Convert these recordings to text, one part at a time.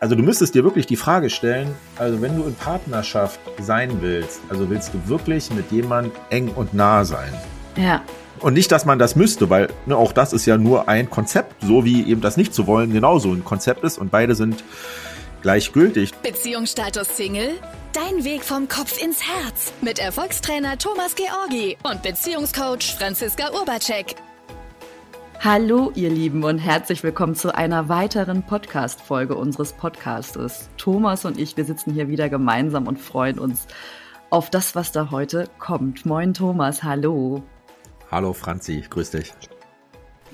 Also du müsstest dir wirklich die Frage stellen, also wenn du in Partnerschaft sein willst, also willst du wirklich mit jemand eng und nah sein? Ja. Und nicht, dass man das müsste, weil ne, auch das ist ja nur ein Konzept, so wie eben das nicht zu wollen genauso ein Konzept ist und beide sind gleichgültig. Beziehungsstatus Single? Dein Weg vom Kopf ins Herz mit Erfolgstrainer Thomas Georgi und Beziehungscoach Franziska Urbacek. Hallo, ihr Lieben, und herzlich willkommen zu einer weiteren Podcast-Folge unseres Podcastes. Thomas und ich, wir sitzen hier wieder gemeinsam und freuen uns auf das, was da heute kommt. Moin, Thomas, hallo. Hallo, Franzi, grüß dich.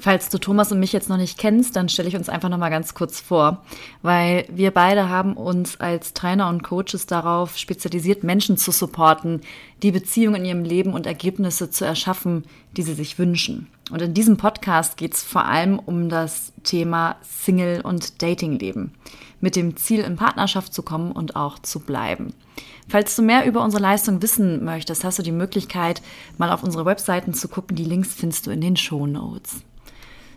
Falls du Thomas und mich jetzt noch nicht kennst, dann stelle ich uns einfach noch mal ganz kurz vor, weil wir beide haben uns als Trainer und Coaches darauf spezialisiert, Menschen zu supporten, die Beziehungen in ihrem Leben und Ergebnisse zu erschaffen, die sie sich wünschen. Und in diesem Podcast geht es vor allem um das Thema Single- und Datingleben, mit dem Ziel, in Partnerschaft zu kommen und auch zu bleiben. Falls du mehr über unsere Leistung wissen möchtest, hast du die Möglichkeit, mal auf unsere Webseiten zu gucken. Die Links findest du in den Show Notes.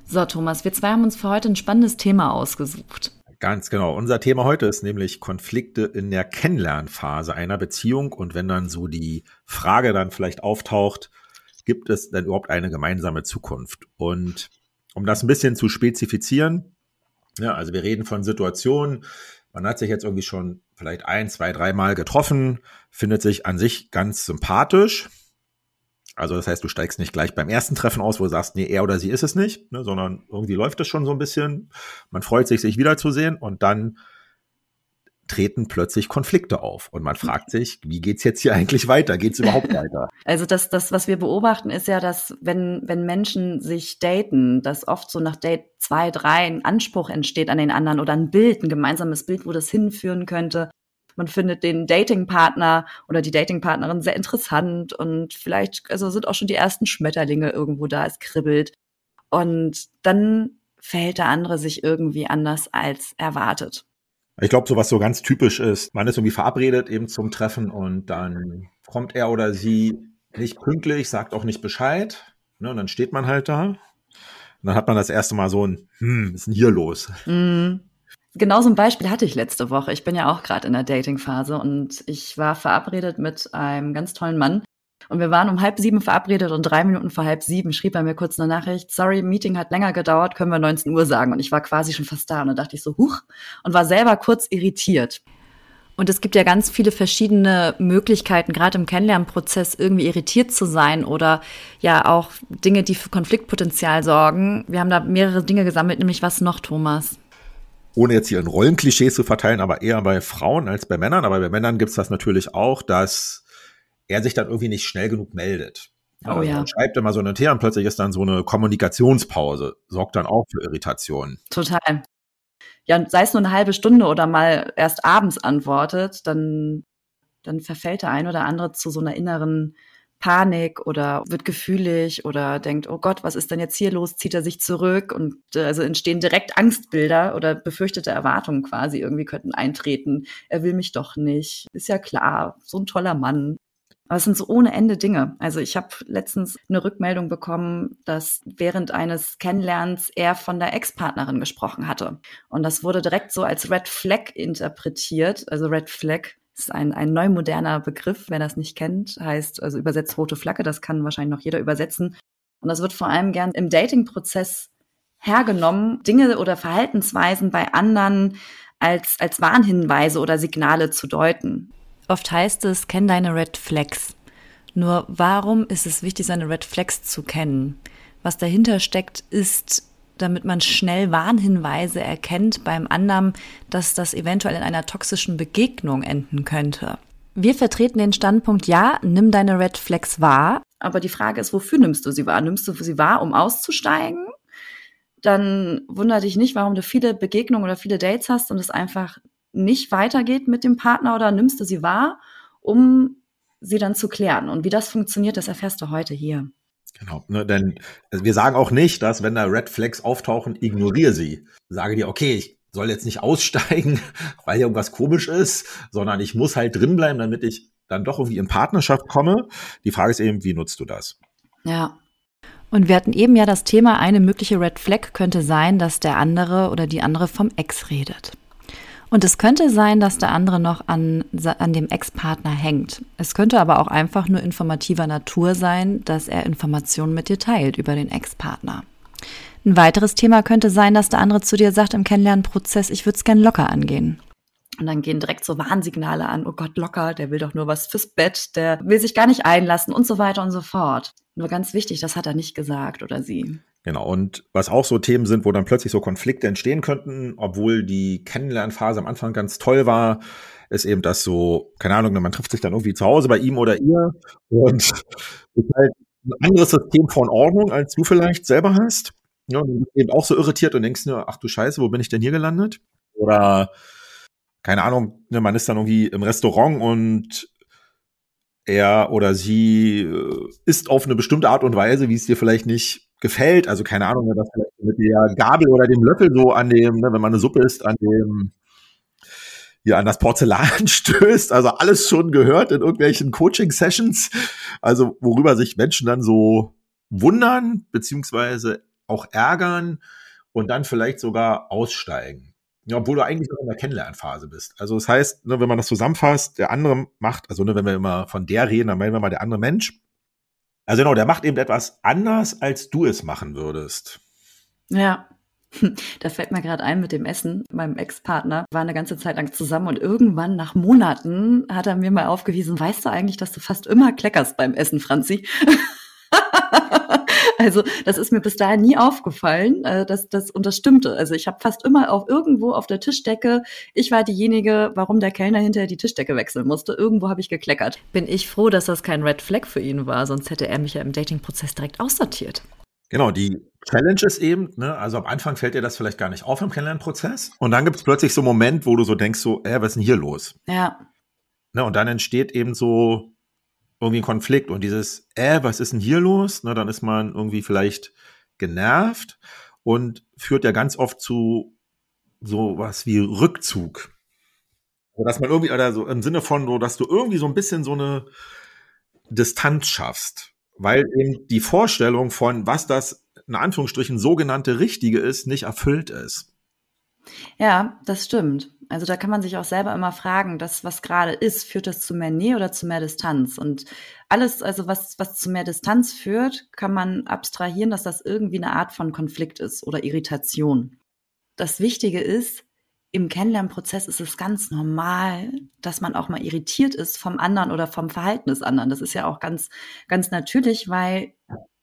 So, Thomas, wir zwei haben uns für heute ein spannendes Thema ausgesucht. Ganz genau. Unser Thema heute ist nämlich Konflikte in der Kennenlernphase einer Beziehung. Und wenn dann so die Frage dann vielleicht auftaucht, gibt es denn überhaupt eine gemeinsame Zukunft? Und um das ein bisschen zu spezifizieren, ja, also wir reden von Situationen, man hat sich jetzt irgendwie schon vielleicht ein, zwei, dreimal getroffen, findet sich an sich ganz sympathisch, also das heißt, du steigst nicht gleich beim ersten Treffen aus, wo du sagst, nee, er oder sie ist es nicht, ne, sondern irgendwie läuft es schon so ein bisschen. Man freut sich, sich wiederzusehen und dann treten plötzlich Konflikte auf und man fragt sich, wie geht's jetzt hier eigentlich weiter? Geht's überhaupt weiter? Also das, das, was wir beobachten, ist ja, dass wenn, wenn Menschen sich daten, dass oft so nach Date zwei, drei ein Anspruch entsteht an den anderen oder ein Bild, ein gemeinsames Bild, wo das hinführen könnte man findet den Datingpartner oder die Datingpartnerin sehr interessant und vielleicht also sind auch schon die ersten Schmetterlinge irgendwo da, es kribbelt. Und dann verhält der andere sich irgendwie anders als erwartet. Ich glaube, so was so ganz typisch ist, man ist irgendwie verabredet eben zum Treffen und dann kommt er oder sie nicht pünktlich, sagt auch nicht Bescheid. Ne, und dann steht man halt da. Und dann hat man das erste Mal so ein, hm, was ist denn hier los? Mm, Genau so ein Beispiel hatte ich letzte Woche. Ich bin ja auch gerade in der Dating-Phase und ich war verabredet mit einem ganz tollen Mann. Und wir waren um halb sieben verabredet und drei Minuten vor halb sieben schrieb er mir kurz eine Nachricht, sorry, Meeting hat länger gedauert, können wir 19 Uhr sagen. Und ich war quasi schon fast da und dann dachte ich so, huch, und war selber kurz irritiert. Und es gibt ja ganz viele verschiedene Möglichkeiten, gerade im Kennenlernprozess irgendwie irritiert zu sein oder ja auch Dinge, die für Konfliktpotenzial sorgen. Wir haben da mehrere Dinge gesammelt, nämlich was noch, Thomas? ohne jetzt hier in Rollenklischees zu verteilen, aber eher bei Frauen als bei Männern. Aber bei Männern gibt es das natürlich auch, dass er sich dann irgendwie nicht schnell genug meldet. Oh also ja. Schreibt immer so eine Thea und plötzlich ist dann so eine Kommunikationspause, sorgt dann auch für Irritationen. Total. Ja, und sei es nur eine halbe Stunde oder mal erst abends antwortet, dann, dann verfällt der ein oder andere zu so einer inneren Panik oder wird gefühlig oder denkt, oh Gott, was ist denn jetzt hier los? Zieht er sich zurück? Und äh, also entstehen direkt Angstbilder oder befürchtete Erwartungen quasi irgendwie könnten eintreten. Er will mich doch nicht. Ist ja klar, so ein toller Mann. Aber es sind so ohne Ende Dinge. Also ich habe letztens eine Rückmeldung bekommen, dass während eines Kennenlernens er von der Ex-Partnerin gesprochen hatte. Und das wurde direkt so als Red Flag interpretiert. Also Red Flag ist ein, ein neu moderner Begriff, wer das nicht kennt, heißt also übersetzt rote Flagge, das kann wahrscheinlich noch jeder übersetzen. Und das wird vor allem gern im Dating-Prozess hergenommen, Dinge oder Verhaltensweisen bei anderen als, als Warnhinweise oder Signale zu deuten. Oft heißt es, kenn deine Red Flags. Nur warum ist es wichtig, seine Red Flags zu kennen? Was dahinter steckt, ist damit man schnell Warnhinweise erkennt beim anderen, dass das eventuell in einer toxischen Begegnung enden könnte. Wir vertreten den Standpunkt, ja, nimm deine Red Flags wahr, aber die Frage ist, wofür nimmst du sie wahr? Nimmst du sie wahr, um auszusteigen? Dann wundere dich nicht, warum du viele Begegnungen oder viele Dates hast und es einfach nicht weitergeht mit dem Partner oder nimmst du sie wahr, um sie dann zu klären. Und wie das funktioniert, das erfährst du heute hier. Genau, ne, denn wir sagen auch nicht, dass wenn da Red Flags auftauchen, ignoriere sie. Sage dir, okay, ich soll jetzt nicht aussteigen, weil hier irgendwas komisch ist, sondern ich muss halt drinbleiben, damit ich dann doch irgendwie in Partnerschaft komme. Die Frage ist eben, wie nutzt du das? Ja. Und wir hatten eben ja das Thema, eine mögliche Red Flag könnte sein, dass der andere oder die andere vom Ex redet. Und es könnte sein, dass der andere noch an, an dem Ex-Partner hängt. Es könnte aber auch einfach nur informativer Natur sein, dass er Informationen mit dir teilt über den Ex-Partner. Ein weiteres Thema könnte sein, dass der andere zu dir sagt im Kennenlernprozess, ich würde es gern locker angehen. Und dann gehen direkt so Warnsignale an, oh Gott, locker, der will doch nur was fürs Bett, der will sich gar nicht einlassen und so weiter und so fort. Nur ganz wichtig, das hat er nicht gesagt oder sie. Genau, und was auch so Themen sind, wo dann plötzlich so Konflikte entstehen könnten, obwohl die Kennenlernphase am Anfang ganz toll war, ist eben das so, keine Ahnung, man trifft sich dann irgendwie zu Hause bei ihm oder ihr und ist halt ein anderes System von Ordnung, als du vielleicht selber hast. Ja, und du bist eben auch so irritiert und denkst nur, ach du Scheiße, wo bin ich denn hier gelandet? Oder keine Ahnung, ne, man ist dann irgendwie im Restaurant und er oder sie äh, isst auf eine bestimmte Art und Weise, wie es dir vielleicht nicht gefällt. Also keine Ahnung, was vielleicht mit der Gabel oder dem Löffel so an dem, ne, wenn man eine Suppe isst, an dem hier an das Porzellan stößt. Also alles schon gehört in irgendwelchen Coaching-Sessions. Also worüber sich Menschen dann so wundern, beziehungsweise auch ärgern und dann vielleicht sogar aussteigen. Ja, obwohl du eigentlich noch in der Kennenlernphase bist. Also das heißt, ne, wenn man das zusammenfasst, der andere macht, also ne, wenn wir immer von der reden, dann meinen wir mal der andere Mensch. Also genau, der macht eben etwas anders, als du es machen würdest. Ja. Da fällt mir gerade ein mit dem Essen. Meinem Ex-Partner war eine ganze Zeit lang zusammen und irgendwann nach Monaten hat er mir mal aufgewiesen, weißt du eigentlich, dass du fast immer kleckerst beim Essen, Franzi? Also das ist mir bis dahin nie aufgefallen, äh, dass das und das stimmte. Also ich habe fast immer auch irgendwo auf der Tischdecke, ich war diejenige, warum der Kellner hinterher die Tischdecke wechseln musste. Irgendwo habe ich gekleckert. Bin ich froh, dass das kein Red Flag für ihn war, sonst hätte er mich ja im Dating-Prozess direkt aussortiert. Genau, die Challenge ist eben, ne, also am Anfang fällt dir das vielleicht gar nicht auf im Kennenlernprozess. Und dann gibt es plötzlich so einen Moment, wo du so denkst, so, äh, was ist denn hier los? Ja. Ne, und dann entsteht eben so irgendwie ein Konflikt und dieses, äh, was ist denn hier los? Na, dann ist man irgendwie vielleicht genervt und führt ja ganz oft zu sowas wie Rückzug. Dass man irgendwie, oder so im Sinne von so, dass du irgendwie so ein bisschen so eine Distanz schaffst. Weil eben die Vorstellung von, was das in Anführungsstrichen sogenannte Richtige ist, nicht erfüllt ist. Ja, das stimmt. Also da kann man sich auch selber immer fragen, das, was gerade ist, führt das zu mehr Nähe oder zu mehr Distanz? Und alles, also was, was zu mehr Distanz führt, kann man abstrahieren, dass das irgendwie eine Art von Konflikt ist oder Irritation. Das Wichtige ist, im Kennenlernprozess ist es ganz normal, dass man auch mal irritiert ist vom anderen oder vom Verhalten des anderen. Das ist ja auch ganz, ganz natürlich, weil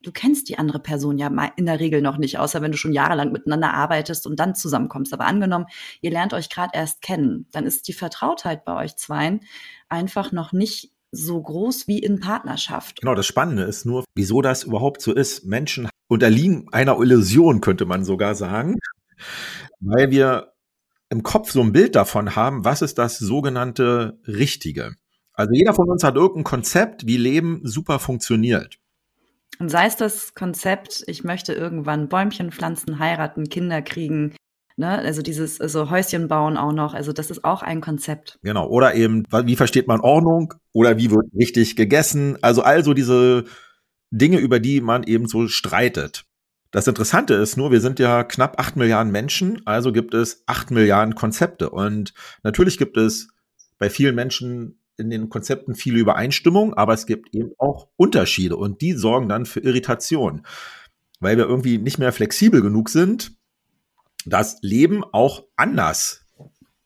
du kennst die andere Person ja in der Regel noch nicht, außer wenn du schon jahrelang miteinander arbeitest und dann zusammenkommst. Aber angenommen, ihr lernt euch gerade erst kennen, dann ist die Vertrautheit bei euch zweien einfach noch nicht so groß wie in Partnerschaft. Genau, das Spannende ist nur, wieso das überhaupt so ist. Menschen unterliegen einer Illusion, könnte man sogar sagen, weil wir im Kopf so ein Bild davon haben, was ist das sogenannte Richtige. Also jeder von uns hat irgendein Konzept, wie Leben super funktioniert. Und sei es das Konzept, ich möchte irgendwann Bäumchen pflanzen, heiraten, Kinder kriegen, Ne, also dieses also Häuschen bauen auch noch, also das ist auch ein Konzept. Genau, oder eben, wie versteht man Ordnung oder wie wird richtig gegessen? Also also diese Dinge, über die man eben so streitet. Das Interessante ist nur, wir sind ja knapp acht Milliarden Menschen, also gibt es acht Milliarden Konzepte. Und natürlich gibt es bei vielen Menschen in den Konzepten viele Übereinstimmung, aber es gibt eben auch Unterschiede und die sorgen dann für Irritation, weil wir irgendwie nicht mehr flexibel genug sind, dass Leben auch anders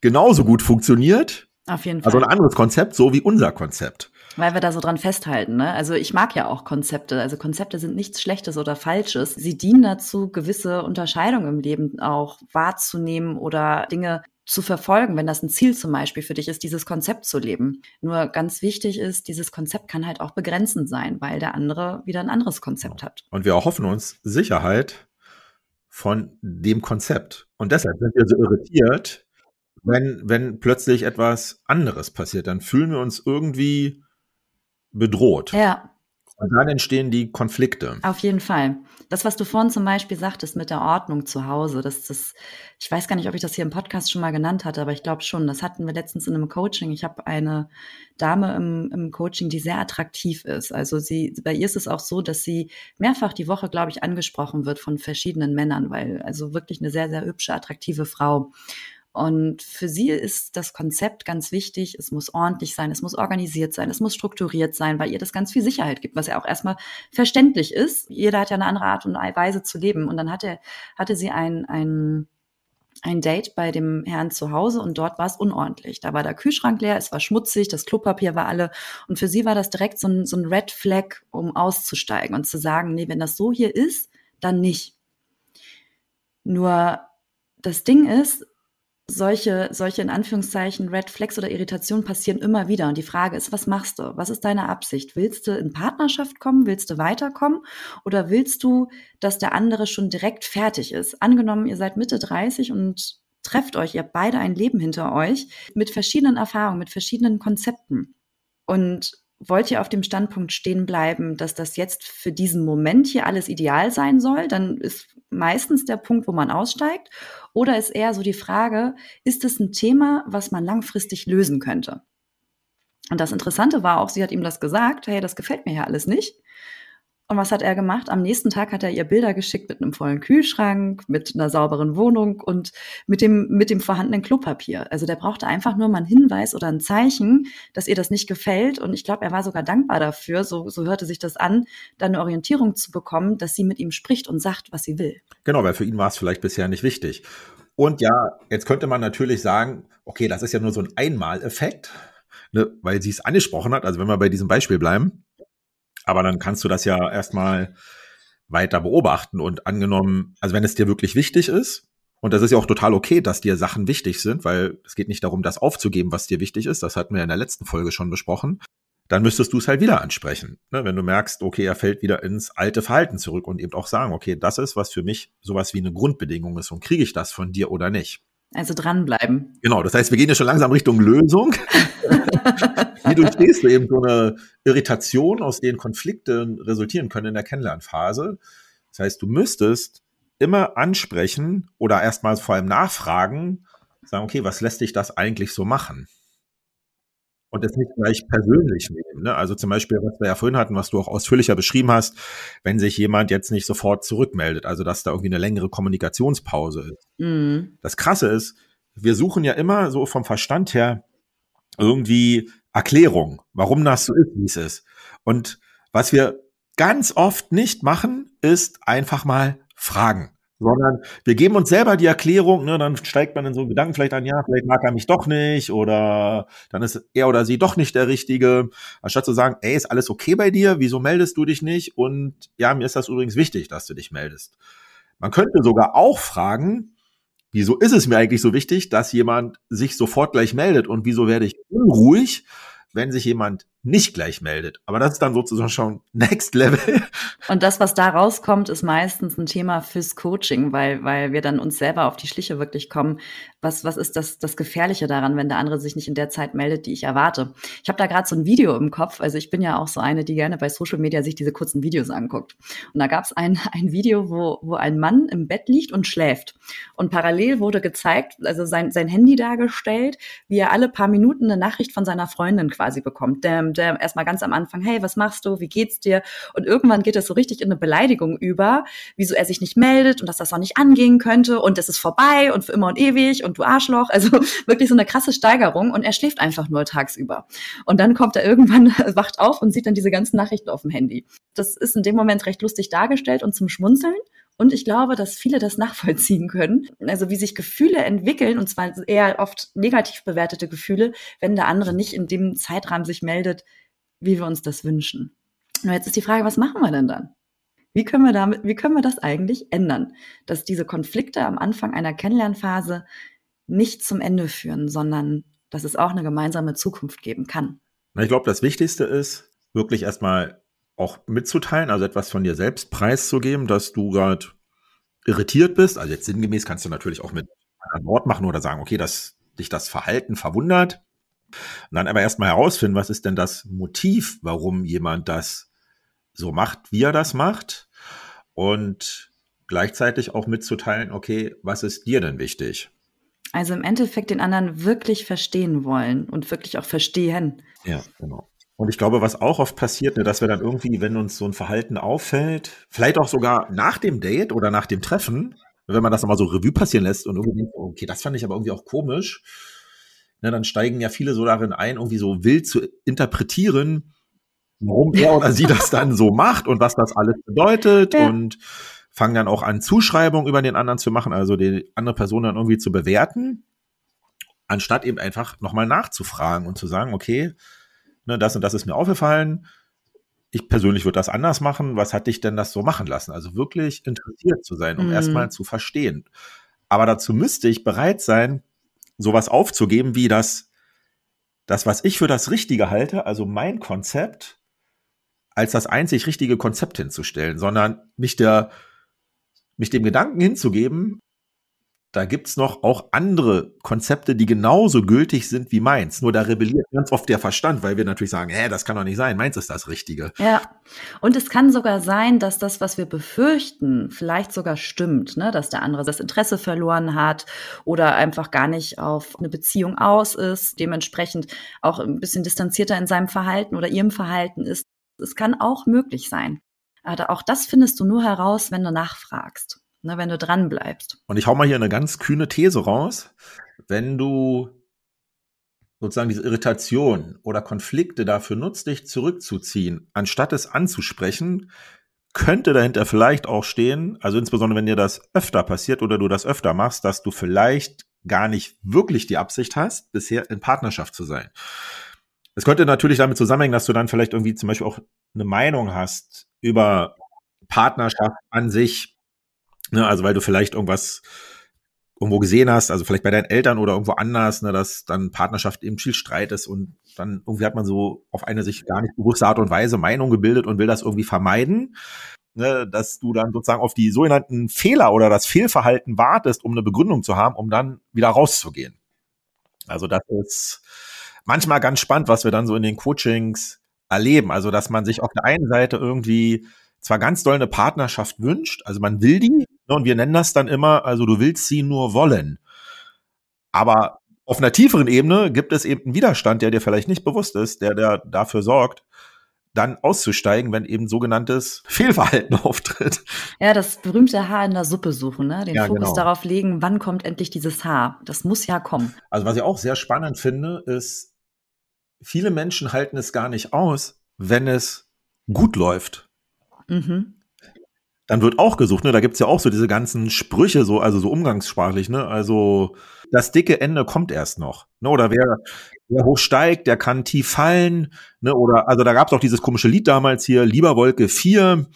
genauso gut funktioniert. Auf jeden Fall. Also ein anderes Konzept, so wie unser Konzept. Weil wir da so dran festhalten. Ne? Also ich mag ja auch Konzepte. Also Konzepte sind nichts Schlechtes oder Falsches. Sie dienen dazu, gewisse Unterscheidungen im Leben auch wahrzunehmen oder Dinge zu verfolgen, wenn das ein Ziel zum Beispiel für dich ist, dieses Konzept zu leben. Nur ganz wichtig ist, dieses Konzept kann halt auch begrenzend sein, weil der andere wieder ein anderes Konzept hat. Und wir erhoffen uns Sicherheit von dem Konzept. Und deshalb sind wir so irritiert, wenn, wenn plötzlich etwas anderes passiert. Dann fühlen wir uns irgendwie bedroht. Ja. Und dann entstehen die Konflikte. Auf jeden Fall. Das, was du vorhin zum Beispiel sagtest mit der Ordnung zu Hause, das, das, ich weiß gar nicht, ob ich das hier im Podcast schon mal genannt hatte, aber ich glaube schon. Das hatten wir letztens in einem Coaching. Ich habe eine Dame im, im Coaching, die sehr attraktiv ist. Also sie, bei ihr ist es auch so, dass sie mehrfach die Woche, glaube ich, angesprochen wird von verschiedenen Männern, weil also wirklich eine sehr, sehr hübsche, attraktive Frau. Und für sie ist das Konzept ganz wichtig. Es muss ordentlich sein, es muss organisiert sein, es muss strukturiert sein, weil ihr das ganz viel Sicherheit gibt, was ja auch erstmal verständlich ist. Jeder hat ja eine andere Art und Weise zu leben. Und dann hatte, hatte sie ein, ein ein Date bei dem Herrn zu Hause und dort war es unordentlich. Da war der Kühlschrank leer, es war schmutzig, das Klopapier war alle. Und für sie war das direkt so ein, so ein Red Flag, um auszusteigen und zu sagen, nee, wenn das so hier ist, dann nicht. Nur das Ding ist, solche, solche in Anführungszeichen Red Flags oder Irritationen passieren immer wieder. Und die Frage ist, was machst du? Was ist deine Absicht? Willst du in Partnerschaft kommen? Willst du weiterkommen? Oder willst du, dass der andere schon direkt fertig ist? Angenommen, ihr seid Mitte 30 und trefft euch, ihr habt beide ein Leben hinter euch mit verschiedenen Erfahrungen, mit verschiedenen Konzepten. Und wollt ihr auf dem Standpunkt stehen bleiben, dass das jetzt für diesen Moment hier alles ideal sein soll, dann ist meistens der Punkt, wo man aussteigt. Oder ist eher so die Frage, ist es ein Thema, was man langfristig lösen könnte? Und das Interessante war auch, sie hat ihm das gesagt, hey, das gefällt mir ja alles nicht. Und was hat er gemacht? Am nächsten Tag hat er ihr Bilder geschickt mit einem vollen Kühlschrank, mit einer sauberen Wohnung und mit dem, mit dem vorhandenen Klopapier. Also der brauchte einfach nur mal einen Hinweis oder ein Zeichen, dass ihr das nicht gefällt. Und ich glaube, er war sogar dankbar dafür, so, so hörte sich das an, dann eine Orientierung zu bekommen, dass sie mit ihm spricht und sagt, was sie will. Genau, weil für ihn war es vielleicht bisher nicht wichtig. Und ja, jetzt könnte man natürlich sagen, okay, das ist ja nur so ein Einmaleffekt, ne, weil sie es angesprochen hat. Also wenn wir bei diesem Beispiel bleiben, aber dann kannst du das ja erstmal weiter beobachten und angenommen, also wenn es dir wirklich wichtig ist, und das ist ja auch total okay, dass dir Sachen wichtig sind, weil es geht nicht darum, das aufzugeben, was dir wichtig ist. Das hatten wir in der letzten Folge schon besprochen. Dann müsstest du es halt wieder ansprechen. Ne? Wenn du merkst, okay, er fällt wieder ins alte Verhalten zurück und eben auch sagen, okay, das ist, was für mich sowas wie eine Grundbedingung ist und kriege ich das von dir oder nicht. Also dranbleiben. Genau, das heißt, wir gehen ja schon langsam Richtung Lösung. Wie durchstehst du eben so eine Irritation, aus denen Konflikte resultieren können in der Kennenlernphase? Das heißt, du müsstest immer ansprechen oder erstmal vor allem nachfragen, sagen, okay, was lässt dich das eigentlich so machen? und es nicht gleich persönlich nehmen. Ne? Also zum Beispiel, was wir ja vorhin hatten, was du auch ausführlicher beschrieben hast, wenn sich jemand jetzt nicht sofort zurückmeldet, also dass da irgendwie eine längere Kommunikationspause ist. Mhm. Das Krasse ist, wir suchen ja immer so vom Verstand her irgendwie Erklärung, warum das so ist, wie es ist. Und was wir ganz oft nicht machen, ist einfach mal fragen sondern wir geben uns selber die Erklärung, ne, dann steigt man in so Gedanken vielleicht an, ja, vielleicht mag er mich doch nicht oder dann ist er oder sie doch nicht der Richtige, anstatt zu sagen, ey, ist alles okay bei dir, wieso meldest du dich nicht und ja, mir ist das übrigens wichtig, dass du dich meldest. Man könnte sogar auch fragen, wieso ist es mir eigentlich so wichtig, dass jemand sich sofort gleich meldet? Und wieso werde ich unruhig, wenn sich jemand nicht gleich meldet. Aber das ist dann sozusagen schon Next Level. Und das, was da rauskommt, ist meistens ein Thema fürs Coaching, weil, weil wir dann uns selber auf die Schliche wirklich kommen. Was, was ist das, das Gefährliche daran, wenn der andere sich nicht in der Zeit meldet, die ich erwarte? Ich habe da gerade so ein Video im Kopf. Also ich bin ja auch so eine, die gerne bei Social Media sich diese kurzen Videos anguckt. Und da gab es ein, ein Video, wo, wo ein Mann im Bett liegt und schläft. Und parallel wurde gezeigt, also sein, sein Handy dargestellt, wie er alle paar Minuten eine Nachricht von seiner Freundin quasi bekommt. Damn, der erstmal ganz am Anfang, hey, was machst du, wie geht's dir? Und irgendwann geht das so richtig in eine Beleidigung über, wieso er sich nicht meldet und dass das auch nicht angehen könnte und es ist vorbei und für immer und ewig und du Arschloch. Also wirklich so eine krasse Steigerung und er schläft einfach nur tagsüber. Und dann kommt er irgendwann, wacht auf und sieht dann diese ganzen Nachrichten auf dem Handy. Das ist in dem Moment recht lustig dargestellt und zum Schmunzeln. Und ich glaube, dass viele das nachvollziehen können. Also wie sich Gefühle entwickeln, und zwar eher oft negativ bewertete Gefühle, wenn der andere nicht in dem Zeitrahmen sich meldet, wie wir uns das wünschen. Und jetzt ist die Frage, was machen wir denn dann? Wie können wir damit, wie können wir das eigentlich ändern? Dass diese Konflikte am Anfang einer Kennenlernphase nicht zum Ende führen, sondern dass es auch eine gemeinsame Zukunft geben kann. Ich glaube, das Wichtigste ist, wirklich erstmal auch mitzuteilen, also etwas von dir selbst preiszugeben, dass du gerade irritiert bist. Also jetzt sinngemäß kannst du natürlich auch mit einem Wort machen oder sagen, okay, dass dich das Verhalten verwundert. Und dann aber erstmal herausfinden, was ist denn das Motiv, warum jemand das so macht, wie er das macht. Und gleichzeitig auch mitzuteilen, okay, was ist dir denn wichtig? Also im Endeffekt den anderen wirklich verstehen wollen und wirklich auch verstehen. Ja, genau. Und ich glaube, was auch oft passiert, ne, dass wir dann irgendwie, wenn uns so ein Verhalten auffällt, vielleicht auch sogar nach dem Date oder nach dem Treffen, wenn man das nochmal so Revue passieren lässt und irgendwie denkt, okay, das fand ich aber irgendwie auch komisch, ne, dann steigen ja viele so darin ein, irgendwie so wild zu interpretieren, warum er oder sie das dann so macht und was das alles bedeutet ja. und fangen dann auch an, Zuschreibungen über den anderen zu machen, also die andere Person dann irgendwie zu bewerten, anstatt eben einfach nochmal nachzufragen und zu sagen, okay, ne, das und das ist mir aufgefallen, ich persönlich würde das anders machen. Was hat dich denn das so machen lassen? Also wirklich interessiert zu sein, um mm. erstmal zu verstehen. Aber dazu müsste ich bereit sein, sowas aufzugeben, wie das, das, was ich für das Richtige halte, also mein Konzept, als das einzig richtige Konzept hinzustellen, sondern mich der, mich dem Gedanken hinzugeben, da gibt's noch auch andere Konzepte, die genauso gültig sind wie meins. Nur da rebelliert ganz oft der Verstand, weil wir natürlich sagen, hä, das kann doch nicht sein, meins ist das Richtige. Ja, und es kann sogar sein, dass das, was wir befürchten, vielleicht sogar stimmt, ne? dass der andere das Interesse verloren hat oder einfach gar nicht auf eine Beziehung aus ist, dementsprechend auch ein bisschen distanzierter in seinem Verhalten oder ihrem Verhalten ist. Es kann auch möglich sein. Aber auch das findest du nur heraus, wenn du nachfragst ne, wenn du dran bleibst. Und ich hau mal hier eine ganz kühne These raus. Wenn du sozusagen diese Irritation oder Konflikte dafür nutzt, dich zurückzuziehen, anstatt es anzusprechen, könnte dahinter vielleicht auch stehen, also insbesondere wenn dir das öfter passiert oder du das öfter machst, dass du vielleicht gar nicht wirklich die Absicht hast, bisher in Partnerschaft zu sein. Es könnte natürlich damit zusammenhängen, dass du dann vielleicht irgendwie zum Beispiel auch eine Meinung hast über Partnerschaft an sich, Ne, also weil du vielleicht irgendwas irgendwo gesehen hast, also vielleicht bei deinen Eltern oder irgendwo anders, ne, dass dann Partnerschaft eben viel Streit ist und dann irgendwie hat man so auf eine sich gar nicht bewusste Art und Weise Meinung gebildet und will das irgendwie vermeiden, ne, dass du dann sozusagen auf die sogenannten Fehler oder das Fehlverhalten wartest, um eine Begründung zu haben, um dann wieder rauszugehen. Also das ist manchmal ganz spannend, was wir dann so in den Coachings erleben. Also dass man sich auf der einen Seite irgendwie zwar ganz doll eine Partnerschaft wünscht, also man will die, ne, und wir nennen das dann immer, also du willst sie nur wollen. Aber auf einer tieferen Ebene gibt es eben einen Widerstand, der dir vielleicht nicht bewusst ist, der, der dafür sorgt, dann auszusteigen, wenn eben sogenanntes Fehlverhalten auftritt. Ja, das berühmte Haar in der Suppe suchen, ne? den ja, Fokus genau. darauf legen, wann kommt endlich dieses Haar. Das muss ja kommen. Also was ich auch sehr spannend finde, ist, viele Menschen halten es gar nicht aus, wenn es gut läuft. Mhm. Dann wird auch gesucht, ne? Da gibt's ja auch so diese ganzen Sprüche, so, also so umgangssprachlich, ne? Also das dicke Ende kommt erst noch. Ne? Oder wer, wer hoch steigt, der kann tief fallen. Ne? Oder also da gab's auch dieses komische Lied damals hier, lieber Wolke 4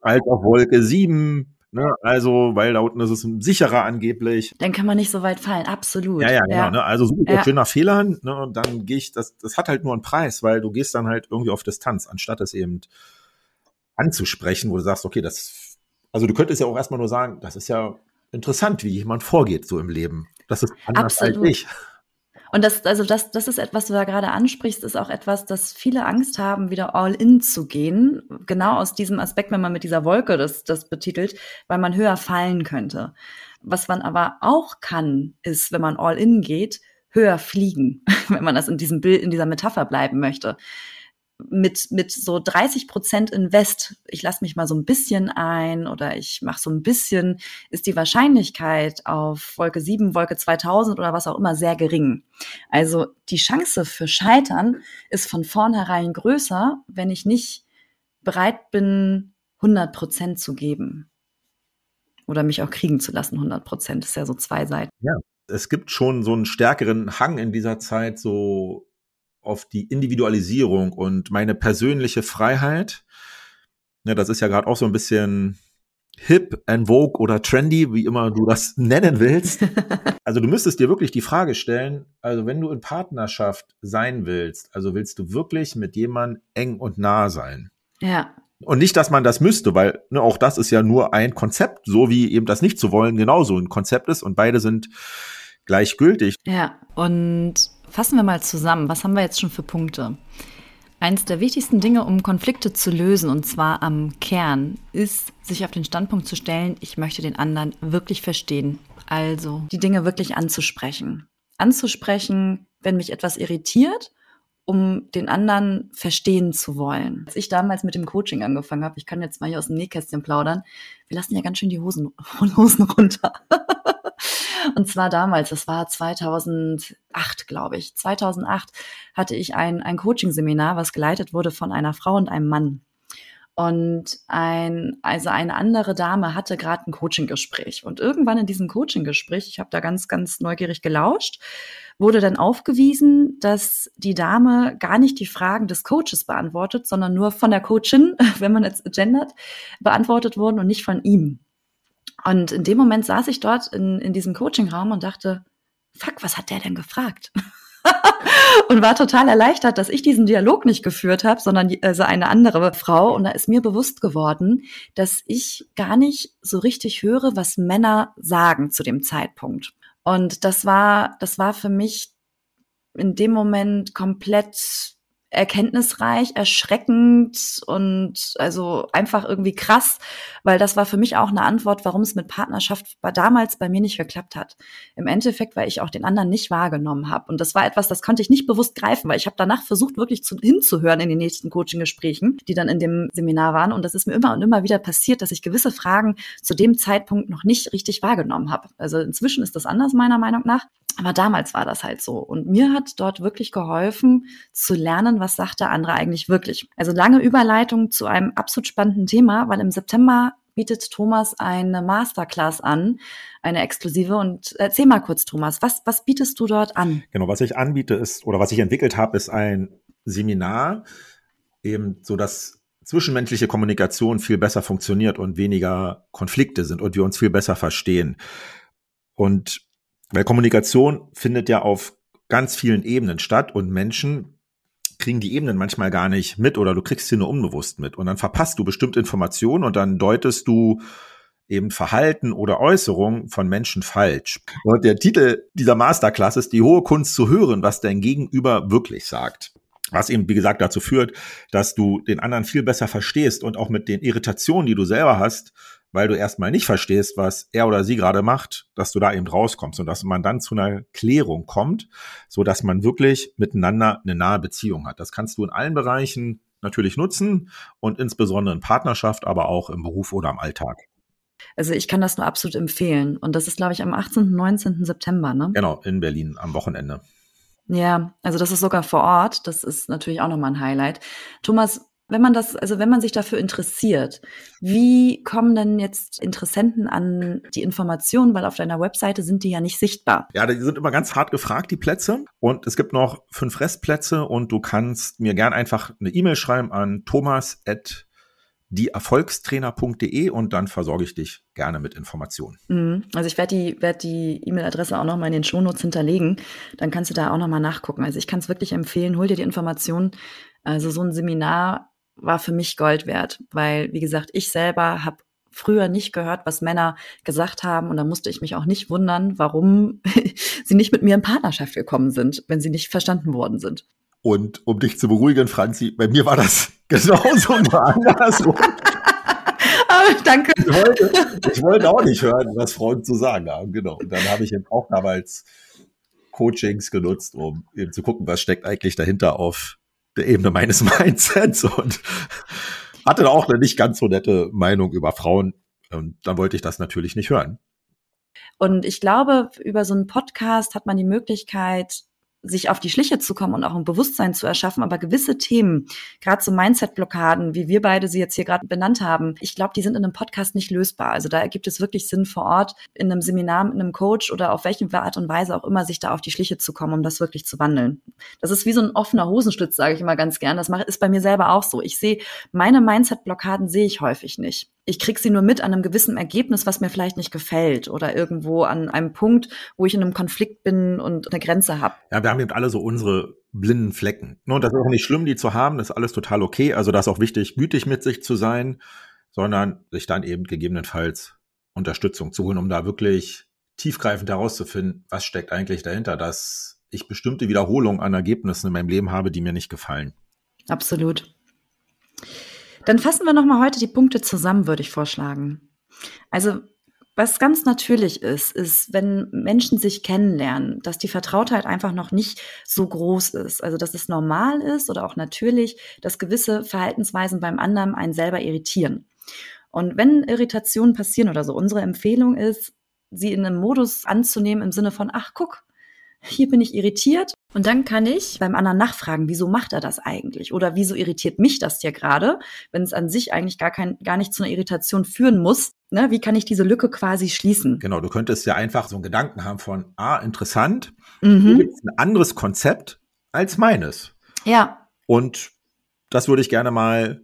als auf Wolke 7. Ne, also, weil da unten ist es sicherer angeblich. Dann kann man nicht so weit fallen, absolut. Ja, ja, genau. Ja. Ne, also suche ich ja. schön nach Fehlern, ne, und dann gehe ich, das, das hat halt nur einen Preis, weil du gehst dann halt irgendwie auf Distanz, anstatt es eben anzusprechen, wo du sagst, okay, das, also du könntest ja auch erstmal nur sagen, das ist ja interessant, wie jemand vorgeht so im Leben. Das ist anders Absolut. als ich. Und das, also das, das ist etwas, was du da gerade ansprichst, ist auch etwas, dass viele Angst haben, wieder all in zu gehen. Genau aus diesem Aspekt, wenn man mit dieser Wolke das, das betitelt, weil man höher fallen könnte. Was man aber auch kann, ist, wenn man all in geht, höher fliegen, wenn man das in diesem Bild, in dieser Metapher bleiben möchte mit, mit so 30 Prozent Invest, ich lasse mich mal so ein bisschen ein oder ich mache so ein bisschen, ist die Wahrscheinlichkeit auf Wolke 7, Wolke 2000 oder was auch immer sehr gering. Also die Chance für Scheitern ist von vornherein größer, wenn ich nicht bereit bin, 100 Prozent zu geben. Oder mich auch kriegen zu lassen, 100 Prozent. ist ja so zwei Seiten. Ja, es gibt schon so einen stärkeren Hang in dieser Zeit, so auf die Individualisierung und meine persönliche Freiheit. Ja, das ist ja gerade auch so ein bisschen hip and vogue oder trendy, wie immer du das nennen willst. Also du müsstest dir wirklich die Frage stellen, also wenn du in Partnerschaft sein willst, also willst du wirklich mit jemandem eng und nah sein? Ja. Und nicht, dass man das müsste, weil ne, auch das ist ja nur ein Konzept, so wie eben das nicht zu wollen genauso ein Konzept ist und beide sind gleichgültig. Ja, und Fassen wir mal zusammen. Was haben wir jetzt schon für Punkte? Eins der wichtigsten Dinge, um Konflikte zu lösen, und zwar am Kern, ist, sich auf den Standpunkt zu stellen, ich möchte den anderen wirklich verstehen. Also die Dinge wirklich anzusprechen. Anzusprechen, wenn mich etwas irritiert um den anderen verstehen zu wollen. Als ich damals mit dem Coaching angefangen habe, ich kann jetzt mal hier aus dem Nähkästchen plaudern, wir lassen ja ganz schön die Hosen, Hosen runter. Und zwar damals, das war 2008, glaube ich. 2008 hatte ich ein, ein Coaching-Seminar, was geleitet wurde von einer Frau und einem Mann. Und ein, also eine andere Dame hatte gerade ein Coaching-Gespräch. Und irgendwann in diesem Coaching-Gespräch, ich habe da ganz, ganz neugierig gelauscht, wurde dann aufgewiesen, dass die Dame gar nicht die Fragen des Coaches beantwortet, sondern nur von der Coachin, wenn man jetzt gendert, beantwortet wurden und nicht von ihm. Und in dem Moment saß ich dort in, in diesem Coaching-Raum und dachte, fuck, was hat der denn gefragt? und war total erleichtert, dass ich diesen Dialog nicht geführt habe, sondern also eine andere Frau. Und da ist mir bewusst geworden, dass ich gar nicht so richtig höre, was Männer sagen zu dem Zeitpunkt. Und das war, das war für mich in dem Moment komplett erkenntnisreich, erschreckend und also einfach irgendwie krass, weil das war für mich auch eine Antwort, warum es mit Partnerschaft damals bei mir nicht geklappt hat. Im Endeffekt, weil ich auch den anderen nicht wahrgenommen habe und das war etwas, das konnte ich nicht bewusst greifen, weil ich habe danach versucht wirklich zu, hinzuhören in den nächsten Coaching-Gesprächen, die dann in dem Seminar waren und das ist mir immer und immer wieder passiert, dass ich gewisse Fragen zu dem Zeitpunkt noch nicht richtig wahrgenommen habe. Also inzwischen ist das anders meiner Meinung nach, aber damals war das halt so und mir hat dort wirklich geholfen zu lernen, was sagt der andere eigentlich wirklich. Also lange Überleitung zu einem absolut spannenden Thema, weil im September bietet Thomas eine Masterclass an, eine exklusive. Und erzähl mal kurz, Thomas, was, was bietest du dort an? Genau, was ich anbiete ist, oder was ich entwickelt habe, ist ein Seminar, eben so dass zwischenmenschliche Kommunikation viel besser funktioniert und weniger Konflikte sind und wir uns viel besser verstehen. Und weil Kommunikation findet ja auf ganz vielen Ebenen statt und Menschen kriegen die Ebenen manchmal gar nicht mit oder du kriegst sie nur unbewusst mit und dann verpasst du bestimmte Informationen und dann deutest du eben Verhalten oder Äußerungen von Menschen falsch. Und der Titel dieser Masterclass ist die hohe Kunst zu hören, was dein Gegenüber wirklich sagt. Was eben, wie gesagt, dazu führt, dass du den anderen viel besser verstehst und auch mit den Irritationen, die du selber hast, weil du erstmal nicht verstehst, was er oder sie gerade macht, dass du da eben rauskommst und dass man dann zu einer Klärung kommt, so dass man wirklich miteinander eine nahe Beziehung hat. Das kannst du in allen Bereichen natürlich nutzen und insbesondere in Partnerschaft, aber auch im Beruf oder im Alltag. Also ich kann das nur absolut empfehlen. Und das ist, glaube ich, am 18. und 19. September, ne? Genau, in Berlin am Wochenende. Ja, also das ist sogar vor Ort. Das ist natürlich auch nochmal ein Highlight. Thomas, wenn man das, also wenn man sich dafür interessiert, wie kommen denn jetzt Interessenten an die Informationen, weil auf deiner Webseite sind die ja nicht sichtbar? Ja, die sind immer ganz hart gefragt, die Plätze. Und es gibt noch fünf Restplätze und du kannst mir gern einfach eine E-Mail schreiben an thomas@ dieerfolgstrainer.de und dann versorge ich dich gerne mit Informationen. Mhm. Also ich werde die werd die E-Mail-Adresse auch nochmal in den Shownotes hinterlegen. Dann kannst du da auch nochmal nachgucken. Also ich kann es wirklich empfehlen, hol dir die Informationen. Also so ein Seminar war für mich Gold wert, weil, wie gesagt, ich selber habe früher nicht gehört, was Männer gesagt haben und da musste ich mich auch nicht wundern, warum sie nicht mit mir in Partnerschaft gekommen sind, wenn sie nicht verstanden worden sind. Und um dich zu beruhigen, Franzi, bei mir war das genauso andersrum. Danke. Ich wollte, ich wollte auch nicht hören, was Frauen zu sagen haben. Genau. Und dann habe ich eben auch damals Coachings genutzt, um eben zu gucken, was steckt eigentlich dahinter auf der Ebene meines Mindsets und hatte auch eine nicht ganz so nette Meinung über Frauen. Und dann wollte ich das natürlich nicht hören. Und ich glaube, über so einen Podcast hat man die Möglichkeit, sich auf die Schliche zu kommen und auch ein Bewusstsein zu erschaffen. Aber gewisse Themen, gerade so Mindset-Blockaden, wie wir beide sie jetzt hier gerade benannt haben, ich glaube, die sind in einem Podcast nicht lösbar. Also da ergibt es wirklich Sinn vor Ort, in einem Seminar mit einem Coach oder auf welche Art und Weise auch immer, sich da auf die Schliche zu kommen, um das wirklich zu wandeln. Das ist wie so ein offener Hosenschlitz, sage ich immer ganz gern. Das ist bei mir selber auch so. Ich sehe, meine Mindset-Blockaden sehe ich häufig nicht ich krieg sie nur mit an einem gewissen Ergebnis, was mir vielleicht nicht gefällt oder irgendwo an einem Punkt, wo ich in einem Konflikt bin und eine Grenze habe. Ja, wir haben eben alle so unsere blinden Flecken. Und das ist auch nicht schlimm, die zu haben, das ist alles total okay. Also das ist auch wichtig, gütig mit sich zu sein, sondern sich dann eben gegebenenfalls Unterstützung zu holen, um da wirklich tiefgreifend herauszufinden, was steckt eigentlich dahinter, dass ich bestimmte Wiederholungen an Ergebnissen in meinem Leben habe, die mir nicht gefallen. Absolut. Dann fassen wir nochmal heute die Punkte zusammen, würde ich vorschlagen. Also was ganz natürlich ist, ist, wenn Menschen sich kennenlernen, dass die Vertrautheit einfach noch nicht so groß ist. Also, dass es normal ist oder auch natürlich, dass gewisse Verhaltensweisen beim anderen einen selber irritieren. Und wenn Irritationen passieren oder so, unsere Empfehlung ist, sie in einem Modus anzunehmen im Sinne von, ach, guck, hier bin ich irritiert. Und dann kann ich beim anderen nachfragen, wieso macht er das eigentlich? Oder wieso irritiert mich das hier gerade, wenn es an sich eigentlich gar, kein, gar nicht zu einer Irritation führen muss? Ne? Wie kann ich diese Lücke quasi schließen? Genau, du könntest ja einfach so einen Gedanken haben von, ah, interessant, mhm. gibt ein anderes Konzept als meines. Ja. Und das würde ich gerne mal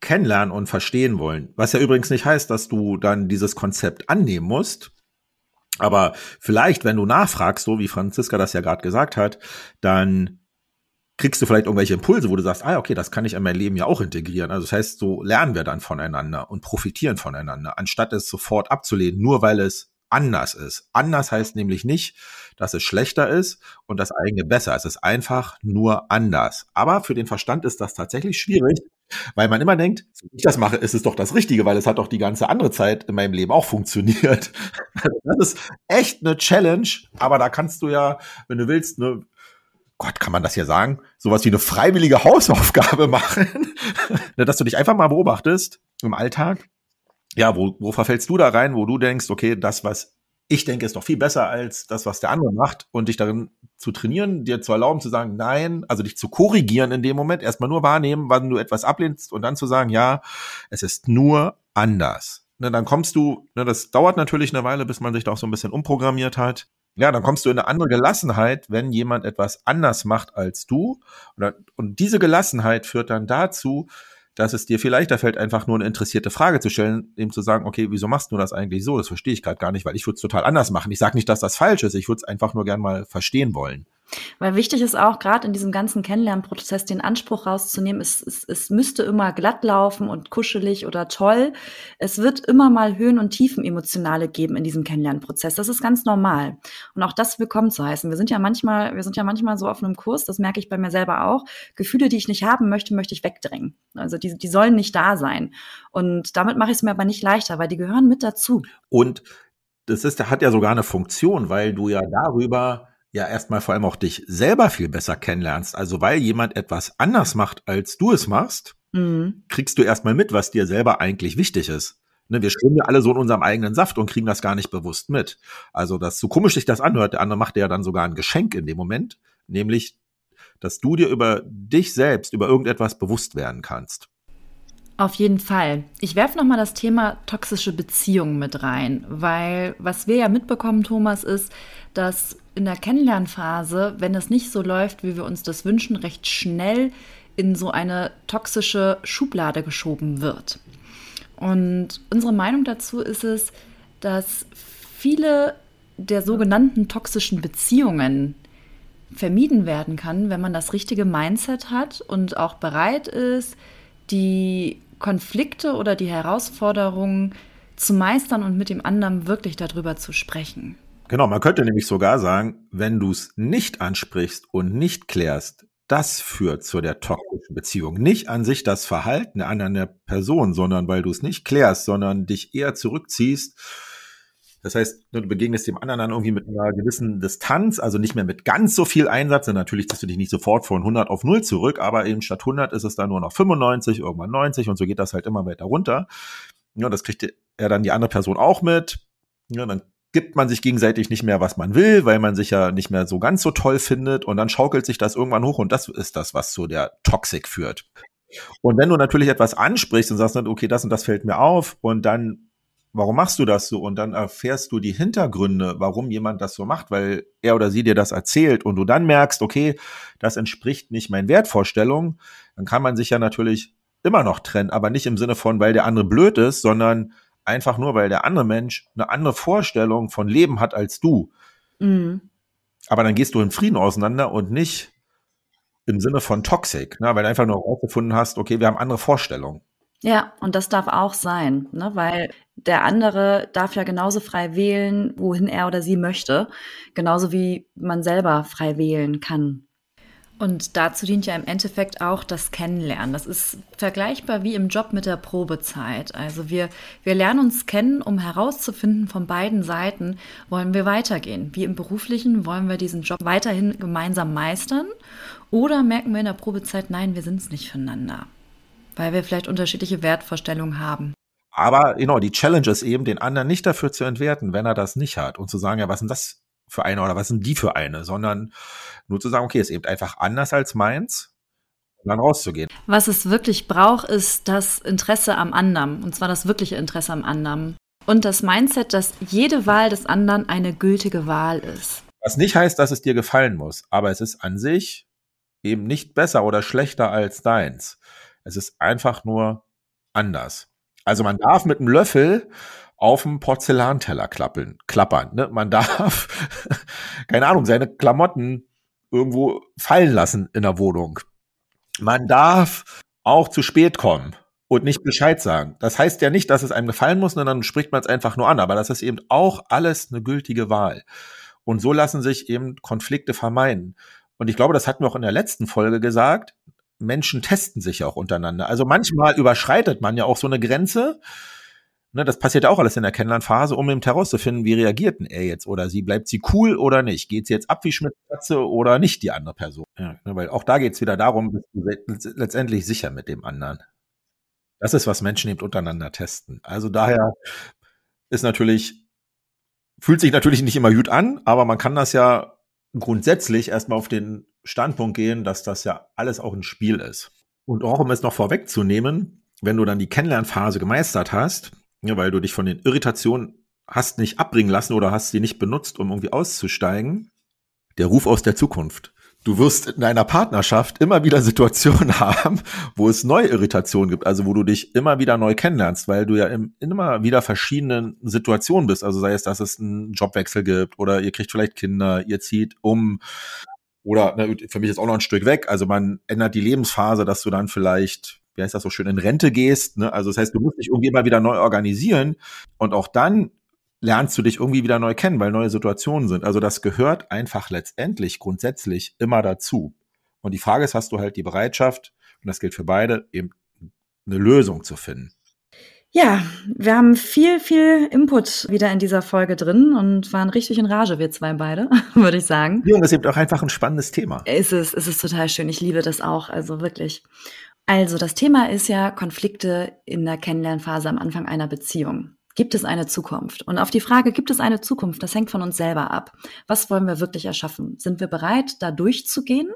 kennenlernen und verstehen wollen. Was ja übrigens nicht heißt, dass du dann dieses Konzept annehmen musst, aber vielleicht, wenn du nachfragst, so wie Franziska das ja gerade gesagt hat, dann kriegst du vielleicht irgendwelche Impulse, wo du sagst, ah, okay, das kann ich in mein Leben ja auch integrieren. Also das heißt, so lernen wir dann voneinander und profitieren voneinander, anstatt es sofort abzulehnen, nur weil es anders ist. Anders heißt nämlich nicht, dass es schlechter ist und das eigene besser. Es ist einfach nur anders. Aber für den Verstand ist das tatsächlich schwierig, weil man immer denkt, wenn ich das mache, ist es doch das Richtige, weil es hat doch die ganze andere Zeit in meinem Leben auch funktioniert. Das ist echt eine Challenge, aber da kannst du ja, wenn du willst, eine Gott, kann man das hier sagen? Sowas wie eine freiwillige Hausaufgabe machen. Dass du dich einfach mal beobachtest im Alltag. Ja, wo, wo verfällst du da rein, wo du denkst, okay, das, was ich denke, ist doch viel besser als das, was der andere macht und dich darin zu trainieren, dir zu erlauben zu sagen, nein, also dich zu korrigieren in dem Moment, erstmal nur wahrnehmen, wann du etwas ablehnst und dann zu sagen, ja, es ist nur anders. Ne, dann kommst du, ne, das dauert natürlich eine Weile, bis man sich da auch so ein bisschen umprogrammiert hat. Ja, dann kommst du in eine andere Gelassenheit, wenn jemand etwas anders macht als du. Und diese Gelassenheit führt dann dazu, dass es dir viel leichter fällt, einfach nur eine interessierte Frage zu stellen, eben zu sagen, okay, wieso machst du das eigentlich so? Das verstehe ich gerade gar nicht, weil ich würde es total anders machen. Ich sage nicht, dass das falsch ist, ich würde es einfach nur gern mal verstehen wollen. Weil wichtig ist auch, gerade in diesem ganzen Kennenlernprozess den Anspruch rauszunehmen, es, es, es müsste immer glatt laufen und kuschelig oder toll. Es wird immer mal Höhen und Tiefen emotionale geben in diesem Kennenlernprozess. Das ist ganz normal. Und auch das willkommen zu heißen. Wir sind ja manchmal, wir sind ja manchmal so auf einem Kurs, das merke ich bei mir selber auch. Gefühle, die ich nicht haben möchte, möchte ich wegdrängen. Also die, die sollen nicht da sein. Und damit mache ich es mir aber nicht leichter, weil die gehören mit dazu. Und das ist, hat ja sogar eine Funktion, weil du ja darüber ja erstmal vor allem auch dich selber viel besser kennenlernst. Also weil jemand etwas anders macht, als du es machst, mhm. kriegst du erstmal mit, was dir selber eigentlich wichtig ist. Ne, wir schwimmen ja alle so in unserem eigenen Saft und kriegen das gar nicht bewusst mit. Also, dass so komisch sich das anhört, der andere macht dir ja dann sogar ein Geschenk in dem Moment, nämlich, dass du dir über dich selbst, über irgendetwas bewusst werden kannst. Auf jeden Fall. Ich werfe nochmal das Thema toxische Beziehungen mit rein, weil was wir ja mitbekommen, Thomas, ist, dass in der Kennenlernphase, wenn es nicht so läuft, wie wir uns das wünschen, recht schnell in so eine toxische Schublade geschoben wird. Und unsere Meinung dazu ist es, dass viele der sogenannten toxischen Beziehungen vermieden werden kann, wenn man das richtige Mindset hat und auch bereit ist, die Konflikte oder die Herausforderungen zu meistern und mit dem anderen wirklich darüber zu sprechen. Genau, man könnte nämlich sogar sagen, wenn du es nicht ansprichst und nicht klärst, das führt zu der toxischen Beziehung. Nicht an sich das Verhalten an einer Person, sondern weil du es nicht klärst, sondern dich eher zurückziehst. Das heißt, du begegnest dem anderen dann irgendwie mit einer gewissen Distanz, also nicht mehr mit ganz so viel Einsatz. Und natürlich ziehst du dich nicht sofort von 100 auf 0 zurück, aber eben statt 100 ist es dann nur noch 95, irgendwann 90 und so geht das halt immer weiter runter. Ja, das kriegt ja dann die andere Person auch mit. Ja, dann gibt man sich gegenseitig nicht mehr, was man will, weil man sich ja nicht mehr so ganz so toll findet und dann schaukelt sich das irgendwann hoch und das ist das, was zu der Toxik führt. Und wenn du natürlich etwas ansprichst und sagst, okay, das und das fällt mir auf und dann, warum machst du das so? Und dann erfährst du die Hintergründe, warum jemand das so macht, weil er oder sie dir das erzählt und du dann merkst, okay, das entspricht nicht meinen Wertvorstellungen, dann kann man sich ja natürlich immer noch trennen, aber nicht im Sinne von, weil der andere blöd ist, sondern einfach nur, weil der andere Mensch eine andere Vorstellung von Leben hat als du. Mhm. Aber dann gehst du in Frieden auseinander und nicht im Sinne von Toxic, ne? weil du einfach nur herausgefunden hast, okay, wir haben andere Vorstellungen. Ja, und das darf auch sein, ne? weil der andere darf ja genauso frei wählen, wohin er oder sie möchte, genauso wie man selber frei wählen kann. Und dazu dient ja im Endeffekt auch das Kennenlernen. Das ist vergleichbar wie im Job mit der Probezeit. Also wir, wir lernen uns kennen, um herauszufinden von beiden Seiten, wollen wir weitergehen. Wie im beruflichen, wollen wir diesen Job weiterhin gemeinsam meistern? Oder merken wir in der Probezeit, nein, wir sind es nicht füreinander, weil wir vielleicht unterschiedliche Wertvorstellungen haben. Aber genau, die Challenge ist eben, den anderen nicht dafür zu entwerten, wenn er das nicht hat und zu sagen, ja, was ist denn das für eine oder was sind die für eine, sondern nur zu sagen, okay, ist eben einfach anders als meins und dann rauszugehen. Was es wirklich braucht, ist das Interesse am anderen und zwar das wirkliche Interesse am anderen und das Mindset, dass jede Wahl des anderen eine gültige Wahl ist. Was nicht heißt, dass es dir gefallen muss, aber es ist an sich eben nicht besser oder schlechter als deins. Es ist einfach nur anders. Also man darf mit einem Löffel auf dem Porzellanteller klappeln, klappern. Ne? Man darf, keine Ahnung, seine Klamotten irgendwo fallen lassen in der Wohnung. Man darf auch zu spät kommen und nicht Bescheid sagen. Das heißt ja nicht, dass es einem gefallen muss, sondern dann spricht man es einfach nur an. Aber das ist eben auch alles eine gültige Wahl. Und so lassen sich eben Konflikte vermeiden. Und ich glaube, das hatten wir auch in der letzten Folge gesagt. Menschen testen sich auch untereinander. Also manchmal überschreitet man ja auch so eine Grenze. Ne, das passiert auch alles in der Kennenlernphase, um eben herauszufinden, wie reagiert denn er jetzt oder sie. Bleibt sie cool oder nicht? Geht sie jetzt ab wie Schmidt-Katze oder nicht die andere Person? Ja, ne, weil auch da geht es wieder darum, bist du letztendlich sicher mit dem anderen. Das ist, was Menschen eben untereinander testen. Also daher ist natürlich, fühlt sich natürlich nicht immer gut an, aber man kann das ja grundsätzlich erstmal auf den Standpunkt gehen, dass das ja alles auch ein Spiel ist. Und auch um es noch vorwegzunehmen, wenn du dann die Kennenlernphase gemeistert hast, ja, weil du dich von den Irritationen hast nicht abbringen lassen oder hast sie nicht benutzt, um irgendwie auszusteigen, der Ruf aus der Zukunft. Du wirst in einer Partnerschaft immer wieder Situationen haben, wo es neue Irritationen gibt, also wo du dich immer wieder neu kennenlernst, weil du ja in immer wieder verschiedenen Situationen bist. Also sei es, dass es einen Jobwechsel gibt oder ihr kriegt vielleicht Kinder, ihr zieht um oder ne, für mich ist auch noch ein Stück weg. Also man ändert die Lebensphase, dass du dann vielleicht, wie heißt das so schön, in Rente gehst. Ne? Also das heißt, du musst dich irgendwie immer wieder neu organisieren und auch dann lernst du dich irgendwie wieder neu kennen, weil neue Situationen sind. Also das gehört einfach letztendlich grundsätzlich immer dazu. Und die Frage ist, hast du halt die Bereitschaft, und das gilt für beide, eben eine Lösung zu finden. Ja, wir haben viel, viel Input wieder in dieser Folge drin und waren richtig in Rage, wir zwei beide, würde ich sagen. Ja, und das ist eben auch einfach ein spannendes Thema. Ist es, ist es total schön. Ich liebe das auch, also wirklich. Also das Thema ist ja Konflikte in der Kennenlernphase am Anfang einer Beziehung. Gibt es eine Zukunft? Und auf die Frage, gibt es eine Zukunft, das hängt von uns selber ab. Was wollen wir wirklich erschaffen? Sind wir bereit, da durchzugehen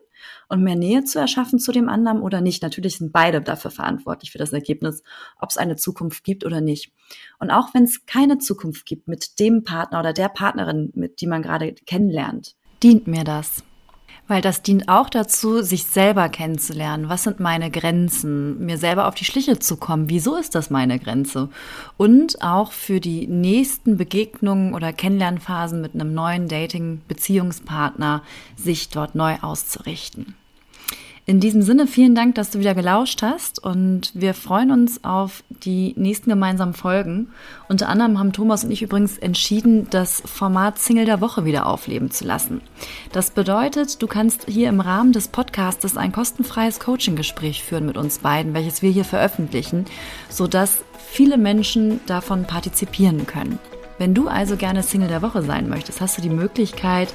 und mehr Nähe zu erschaffen zu dem anderen oder nicht? Natürlich sind beide dafür verantwortlich für das Ergebnis, ob es eine Zukunft gibt oder nicht. Und auch wenn es keine Zukunft gibt mit dem Partner oder der Partnerin, mit die man gerade kennenlernt, dient mir das. Weil das dient auch dazu, sich selber kennenzulernen. Was sind meine Grenzen? Mir selber auf die Schliche zu kommen. Wieso ist das meine Grenze? Und auch für die nächsten Begegnungen oder Kennenlernphasen mit einem neuen Dating-Beziehungspartner sich dort neu auszurichten. In diesem Sinne vielen Dank, dass du wieder gelauscht hast und wir freuen uns auf die nächsten gemeinsamen Folgen. Unter anderem haben Thomas und ich übrigens entschieden, das Format Single der Woche wieder aufleben zu lassen. Das bedeutet, du kannst hier im Rahmen des Podcastes ein kostenfreies Coaching-Gespräch führen mit uns beiden, welches wir hier veröffentlichen, sodass viele Menschen davon partizipieren können. Wenn du also gerne Single der Woche sein möchtest, hast du die Möglichkeit,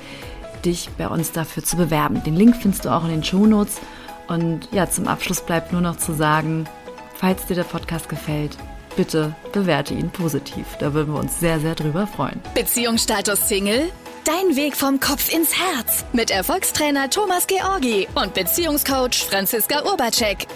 dich bei uns dafür zu bewerben. Den Link findest du auch in den Show Notes. Und ja, zum Abschluss bleibt nur noch zu sagen, falls dir der Podcast gefällt, bitte bewerte ihn positiv. Da würden wir uns sehr, sehr drüber freuen. Beziehungsstatus Single? Dein Weg vom Kopf ins Herz mit Erfolgstrainer Thomas Georgi und Beziehungscoach Franziska Urbacek.